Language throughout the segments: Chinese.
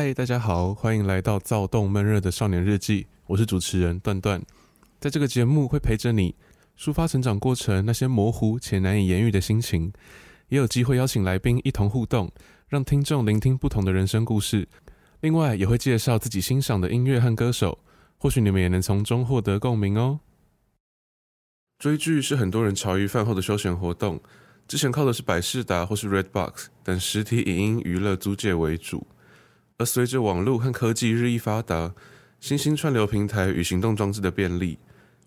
嗨，大家好，欢迎来到躁动闷热的少年日记。我是主持人段段，在这个节目会陪着你抒发成长过程那些模糊且难以言喻的心情，也有机会邀请来宾一同互动，让听众聆听不同的人生故事。另外，也会介绍自己欣赏的音乐和歌手，或许你们也能从中获得共鸣哦。追剧是很多人茶余饭后的休闲活动，之前靠的是百视达或是 Redbox 等实体影音娱乐租借为主。而随着网络和科技日益发达，新兴串流平台与行动装置的便利，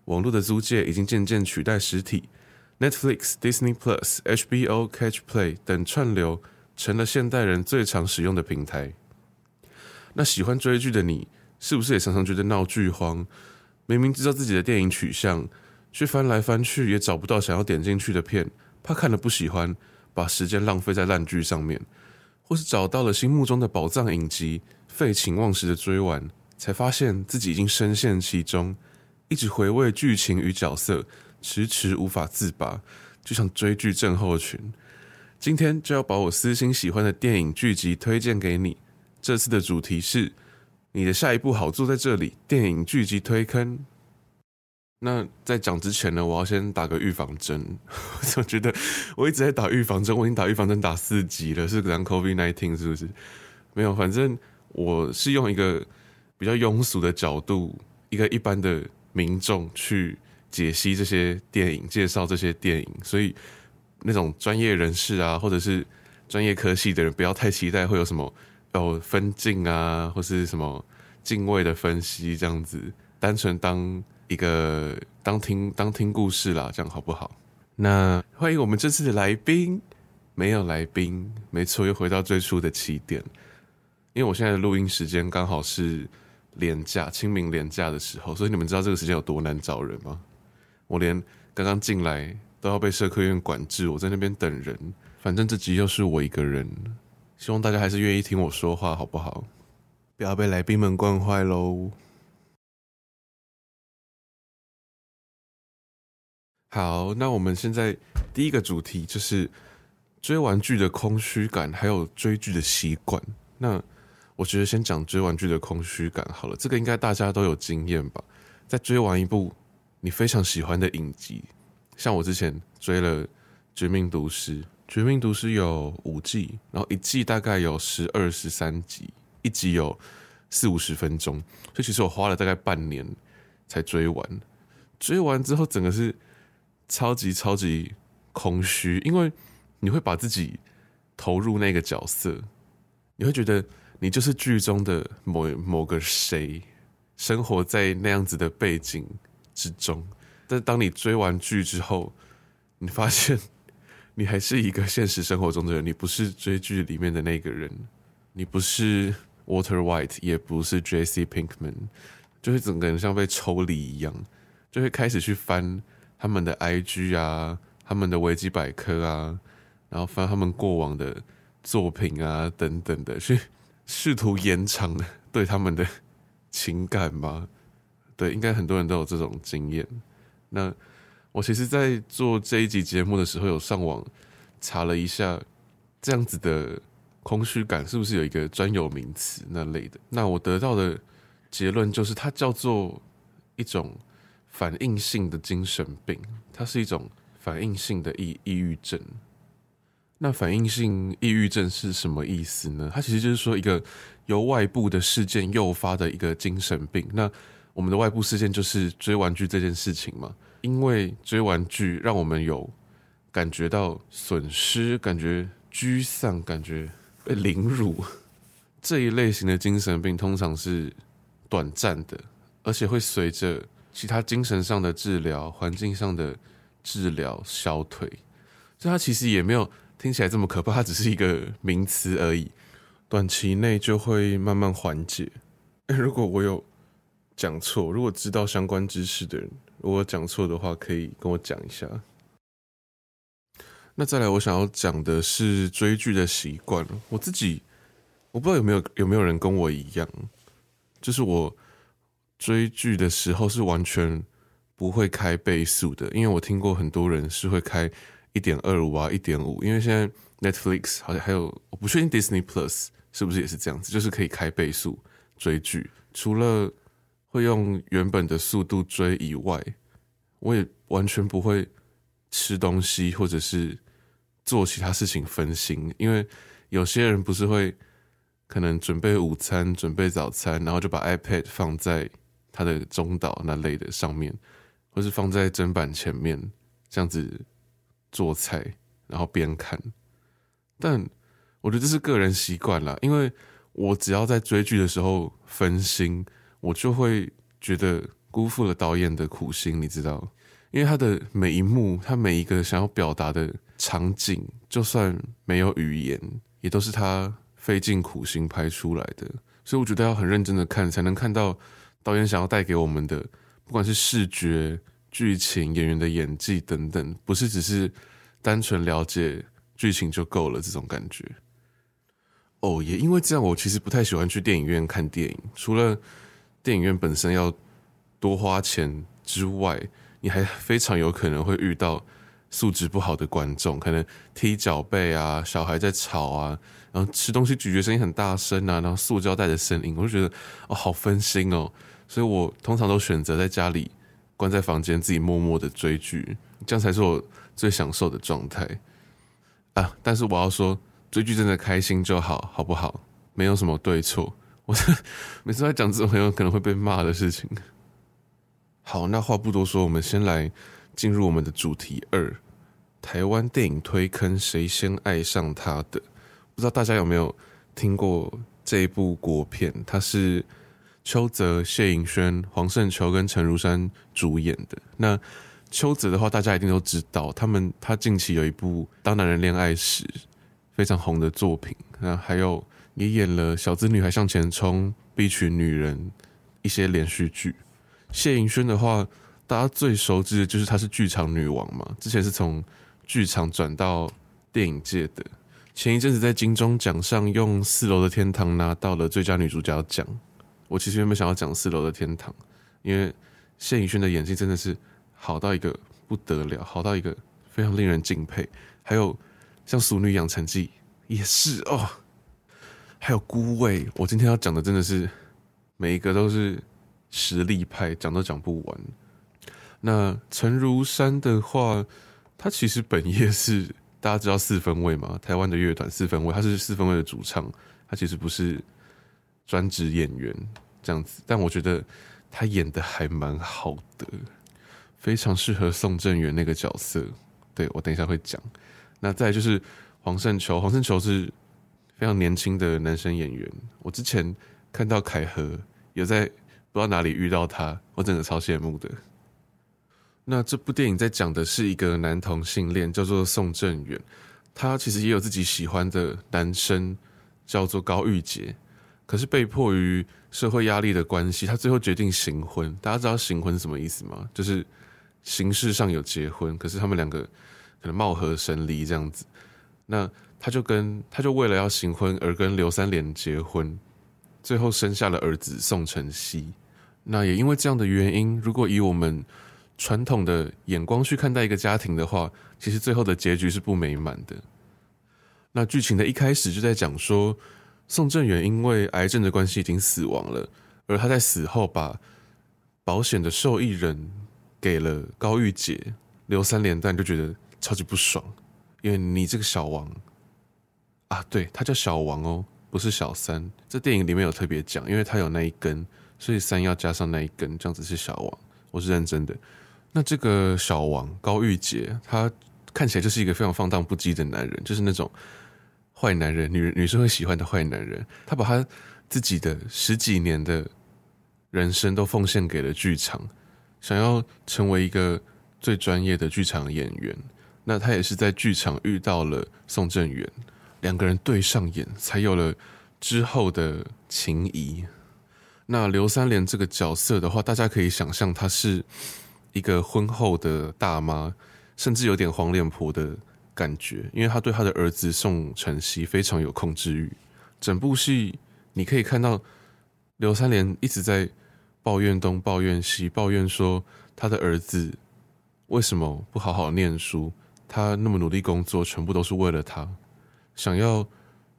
网络的租借已经渐渐取代实体。Netflix、Disney Plus、HBO、Catch Play 等串流成了现代人最常使用的平台。那喜欢追剧的你，是不是也常常觉得闹剧荒？明明知道自己的电影取向，却翻来翻去也找不到想要点进去的片，怕看了不喜欢，把时间浪费在烂剧上面。或是找到了心目中的宝藏影集，废寝忘食的追完，才发现自己已经深陷其中，一直回味剧情与角色，迟迟无法自拔，就像追剧症候群。今天就要把我私心喜欢的电影剧集推荐给你。这次的主题是你的下一部好坐在这里，电影剧集推坑。那在讲之前呢，我要先打个预防针。我觉得我一直在打预防针，我已经打预防针打四级了，是讲 COVID-19 是不是？没有，反正我是用一个比较庸俗的角度，一个一般的民众去解析这些电影，介绍这些电影，所以那种专业人士啊，或者是专业科系的人，不要太期待会有什么哦分镜啊，或是什么敬畏的分析这样子，单纯当。一个当听当听故事啦，这样好不好？那欢迎我们这次的来宾，没有来宾，没错，又回到最初的起点。因为我现在的录音时间刚好是廉假，清明廉假的时候，所以你们知道这个时间有多难找人吗？我连刚刚进来都要被社科院管制，我在那边等人。反正这集又是我一个人，希望大家还是愿意听我说话，好不好？不要被来宾们惯坏喽。好，那我们现在第一个主题就是追完剧的空虚感，还有追剧的习惯。那我觉得先讲追完剧的空虚感好了，这个应该大家都有经验吧？在追完一部你非常喜欢的影集，像我之前追了《绝命毒师》，《绝命毒师》有五季，然后一季大概有十二、十三集，一集有四五十分钟，所以其实我花了大概半年才追完。追完之后，整个是。超级超级空虚，因为你会把自己投入那个角色，你会觉得你就是剧中的某某个谁，生活在那样子的背景之中。但当你追完剧之后，你发现你还是一个现实生活中的人，你不是追剧里面的那个人，你不是 Water White，也不是 Jesse Pinkman，就会整个人像被抽离一样，就会开始去翻。他们的 IG 啊，他们的维基百科啊，然后翻他们过往的作品啊，等等的，去试图延长对他们的情感吧。对，应该很多人都有这种经验。那我其实，在做这一集节目的时候，有上网查了一下，这样子的空虚感是不是有一个专有名词那类的？那我得到的结论就是，它叫做一种。反应性的精神病，它是一种反应性的抑抑郁症。那反应性抑郁症是什么意思呢？它其实就是说一个由外部的事件诱发的一个精神病。那我们的外部事件就是追玩具这件事情嘛，因为追玩具让我们有感觉到损失，感觉沮丧，感觉被凌辱。这一类型的精神病通常是短暂的，而且会随着。其他精神上的治疗、环境上的治疗消退，所以它其实也没有听起来这么可怕，它只是一个名词而已。短期内就会慢慢缓解。欸，如果我有讲错，如果知道相关知识的人，如果讲错的话，可以跟我讲一下。那再来，我想要讲的是追剧的习惯。我自己，我不知道有没有有没有人跟我一样，就是我。追剧的时候是完全不会开倍速的，因为我听过很多人是会开一点二五啊、一点五，因为现在 Netflix 好像还有我不确定 Disney Plus 是不是也是这样子？就是可以开倍速追剧，除了会用原本的速度追以外，我也完全不会吃东西或者是做其他事情分心，因为有些人不是会可能准备午餐、准备早餐，然后就把 iPad 放在他的中岛那类的上面，或是放在砧板前面这样子做菜，然后边看，但。我觉得这是个人习惯啦，因为我只要在追剧的时候分心，我就会觉得辜负了导演的苦心，你知道？因为他的每一幕，他每一个想要表达的场景，就算没有语言，也都是他费尽苦心拍出来的。所以我觉得要很认真的看，才能看到导演想要带给我们的，不管是视觉、剧情、演员的演技等等，不是只是单纯了解剧情就够了这种感觉。哦，也因为这样，我其实不太喜欢去电影院看电影。除了电影院本身要多花钱之外，你还非常有可能会遇到素质不好的观众，可能踢脚背啊，小孩在吵啊，然后吃东西咀嚼声音很大声啊，然后塑胶袋的声音，我就觉得哦，好分心哦。所以我通常都选择在家里关在房间，自己默默的追剧，这样才是我最享受的状态啊。但是我要说。追剧真的开心就好，好不好？没有什么对错。我每次在讲这种很有可能会被骂的事情。好，那话不多说，我们先来进入我们的主题二：台湾电影推坑，谁先爱上他的？不知道大家有没有听过这一部国片？它是邱泽、谢盈萱、黄圣球跟陈如山主演的。那邱泽的话，大家一定都知道，他们他近期有一部《当男人恋爱时》。非常红的作品，那还有也演了《小资女孩向前冲》《B 群女人》一些连续剧。谢盈萱的话，大家最熟知的就是她是剧场女王嘛，之前是从剧场转到电影界的。前一阵子在金钟奖上用《四楼的天堂》拿到了最佳女主角奖。我其实原本想要讲《四楼的天堂》，因为谢宇轩的演技真的是好到一个不得了，好到一个非常令人敬佩。还有。像《俗女养成记》也是哦，还有《孤味》，我今天要讲的真的是每一个都是实力派，讲都讲不完。那陈如山的话，他其实本业是大家知道四分卫嘛，台湾的乐团四分卫，他是四分卫的主唱，他其实不是专职演员这样子，但我觉得他演的还蛮好的，非常适合宋正元那个角色。对，我等一下会讲。那再就是黄圣球，黄圣球是非常年轻的男生演员。我之前看到凯和有在不知道哪里遇到他，我真的超羡慕的。那这部电影在讲的是一个男同性恋，叫做宋正元，他其实也有自己喜欢的男生，叫做高玉洁。可是被迫于社会压力的关系，他最后决定行婚。大家知道行婚什么意思吗？就是形式上有结婚，可是他们两个。可能貌合神离这样子，那他就跟他就为了要行婚而跟刘三连结婚，最后生下了儿子宋晨曦。那也因为这样的原因，如果以我们传统的眼光去看待一个家庭的话，其实最后的结局是不美满的。那剧情的一开始就在讲说，宋正元因为癌症的关系已经死亡了，而他在死后把保险的受益人给了高玉洁，刘三连但就觉得。超级不爽，因为你这个小王啊，对，他叫小王哦，不是小三。这电影里面有特别讲，因为他有那一根，所以三要加上那一根，这样子是小王。我是认真的。那这个小王高玉洁，他看起来就是一个非常放荡不羁的男人，就是那种坏男人，女女生会喜欢的坏男人。他把他自己的十几年的人生都奉献给了剧场，想要成为一个最专业的剧场演员。那他也是在剧场遇到了宋正元，两个人对上眼，才有了之后的情谊。那刘三连这个角色的话，大家可以想象，她是一个婚后的大妈，甚至有点黄脸婆的感觉，因为他对他的儿子宋晨曦非常有控制欲。整部戏你可以看到刘三连一直在抱怨东抱怨西，抱怨说他的儿子为什么不好好念书。他那么努力工作，全部都是为了他，想要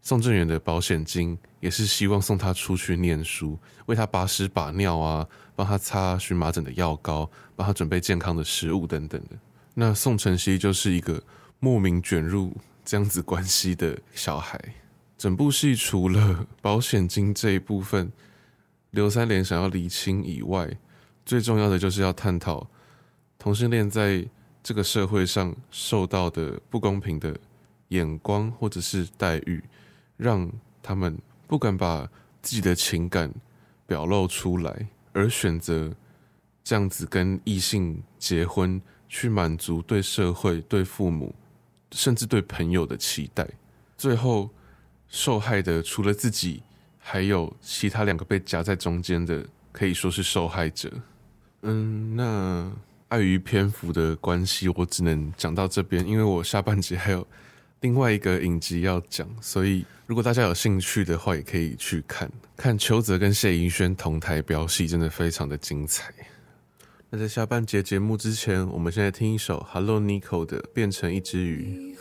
宋正元的保险金也是希望送他出去念书，为他把屎把尿啊，帮他擦荨麻疹的药膏，帮他准备健康的食物等等的。那宋晨曦就是一个莫名卷入这样子关系的小孩。整部戏除了保险金这一部分，刘三连想要厘清以外，最重要的就是要探讨同性恋在这个社会上受到的不公平的眼光或者是待遇，让他们不敢把自己的情感表露出来，而选择这样子跟异性结婚，去满足对社会、对父母，甚至对朋友的期待。最后受害的除了自己，还有其他两个被夹在中间的，可以说是受害者。嗯，那。碍于篇幅的关系，我只能讲到这边，因为我下半集还有另外一个影集要讲，所以如果大家有兴趣的话，也可以去看看邱泽跟谢盈萱同台飙戏，真的非常的精彩。那在下半节节目之前，我们现在听一首 Hello Nico 的《变成一只鱼》。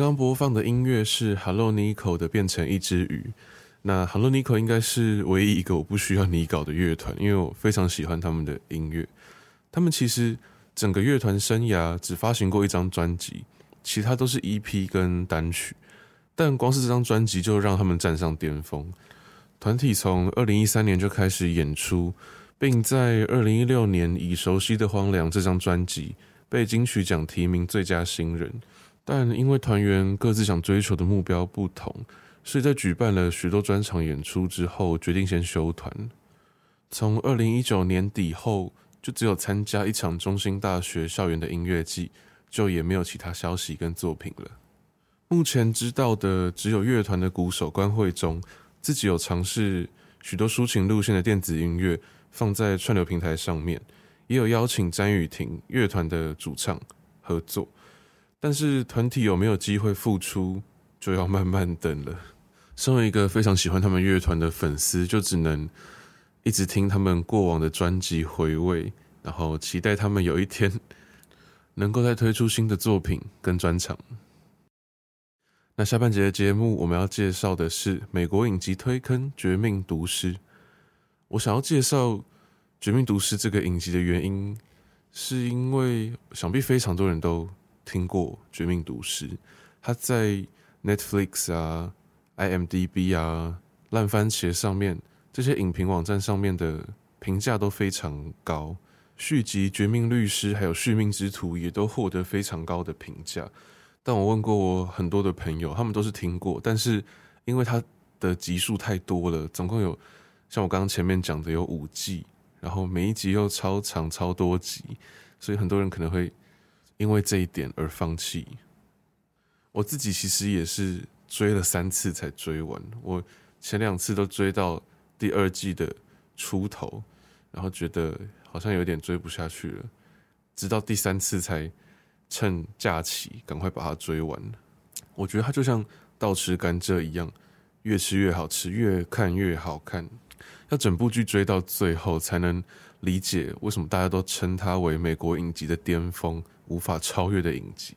刚刚播放的音乐是 Hello Nico 的《变成一只鱼》。那 Hello Nico 应该是唯一一个我不需要你搞的乐团，因为我非常喜欢他们的音乐。他们其实整个乐团生涯只发行过一张专辑，其他都是 EP 跟单曲。但光是这张专辑就让他们站上巅峰。团体从二零一三年就开始演出，并在二零一六年以《熟悉的荒凉》这张专辑被金曲奖提名最佳新人。但因为团员各自想追求的目标不同，所以在举办了许多专场演出之后，决定先休团。从二零一九年底后，就只有参加一场中兴大学校园的音乐季，就也没有其他消息跟作品了。目前知道的只有乐团的鼓手关惠中自己有尝试许多抒情路线的电子音乐放在串流平台上面，也有邀请詹雨婷乐团的主唱合作。但是团体有没有机会复出，就要慢慢等了。身为一个非常喜欢他们乐团的粉丝，就只能一直听他们过往的专辑回味，然后期待他们有一天能够再推出新的作品跟专场。那下半节的节目，我们要介绍的是美国影集推坑《绝命毒师》。我想要介绍《绝命毒师》这个影集的原因，是因为想必非常多人都。听过《绝命毒师》，他在 Netflix 啊、IMDB 啊、烂番茄上面这些影评网站上面的评价都非常高。续集《绝命律师》还有《续命之徒》也都获得非常高的评价。但我问过我很多的朋友，他们都是听过，但是因为他的集数太多了，总共有像我刚刚前面讲的有五季，然后每一集又超长超多集，所以很多人可能会。因为这一点而放弃，我自己其实也是追了三次才追完。我前两次都追到第二季的出头，然后觉得好像有点追不下去了，直到第三次才趁假期赶快把它追完。我觉得它就像倒吃甘蔗一样，越吃越好吃，越看越好看。要整部剧追到最后，才能理解为什么大家都称它为美国影集的巅峰。无法超越的影集，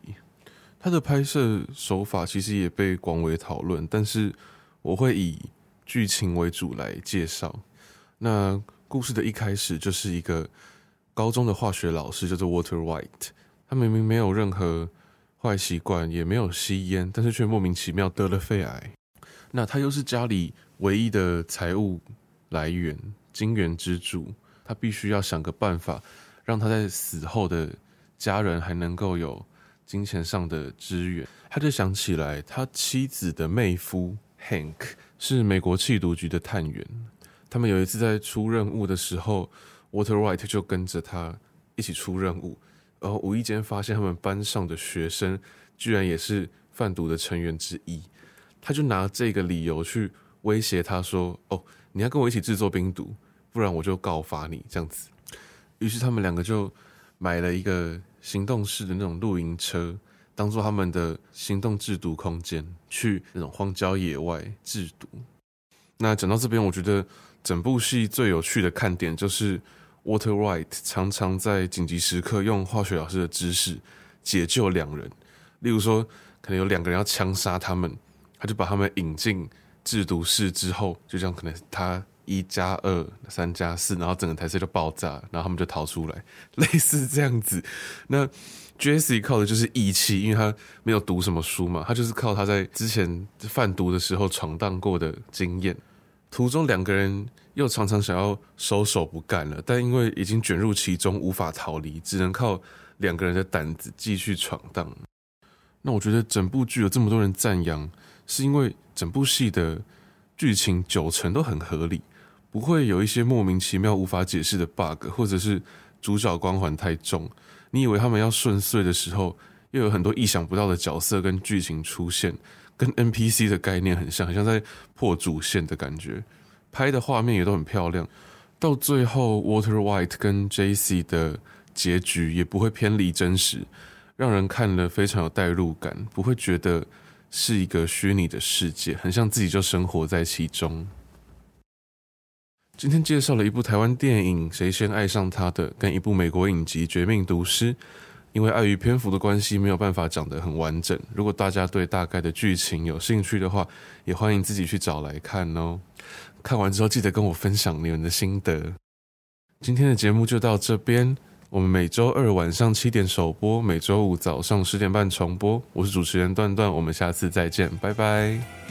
它的拍摄手法其实也被广为讨论，但是我会以剧情为主来介绍。那故事的一开始就是一个高中的化学老师，叫做 Water White，他明明没有任何坏习惯，也没有吸烟，但是却莫名其妙得了肺癌。那他又是家里唯一的财务来源、金援支柱，他必须要想个办法，让他在死后的。家人还能够有金钱上的支援，他就想起来，他妻子的妹夫 Hank 是美国缉毒局的探员。他们有一次在出任务的时候，Water White 就跟着他一起出任务，然后无意间发现他们班上的学生居然也是贩毒的成员之一。他就拿这个理由去威胁他说：“哦，你要跟我一起制作冰毒，不然我就告发你。”这样子，于是他们两个就买了一个。行动式的那种露营车，当做他们的行动制毒空间，去那种荒郊野外制毒。那讲到这边，我觉得整部戏最有趣的看点就是 Water White 常常在紧急时刻用化学老师的知识解救两人。例如说，可能有两个人要枪杀他们，他就把他们引进制毒室之后，就这样可能他。一加二，三加四，然后整个台车就爆炸，然后他们就逃出来，类似这样子。那 Jesse 靠的就是义气，因为他没有读什么书嘛，他就是靠他在之前贩毒的时候闯荡过的经验。途中两个人又常常想要收手不干了，但因为已经卷入其中，无法逃离，只能靠两个人的胆子继续闯荡。那我觉得整部剧有这么多人赞扬，是因为整部戏的剧情九成都很合理。不会有一些莫名其妙无法解释的 bug，或者是主角光环太重。你以为他们要顺遂的时候，又有很多意想不到的角色跟剧情出现，跟 NPC 的概念很像，很像在破主线的感觉。拍的画面也都很漂亮。到最后 Water White 跟 JC 的结局也不会偏离真实，让人看了非常有代入感，不会觉得是一个虚拟的世界，很像自己就生活在其中。今天介绍了一部台湾电影《谁先爱上他的》，跟一部美国影集《绝命毒师》。因为碍于篇幅的关系，没有办法讲得很完整。如果大家对大概的剧情有兴趣的话，也欢迎自己去找来看哦。看完之后记得跟我分享你们的心得。今天的节目就到这边，我们每周二晚上七点首播，每周五早上十点半重播。我是主持人段段，我们下次再见，拜拜。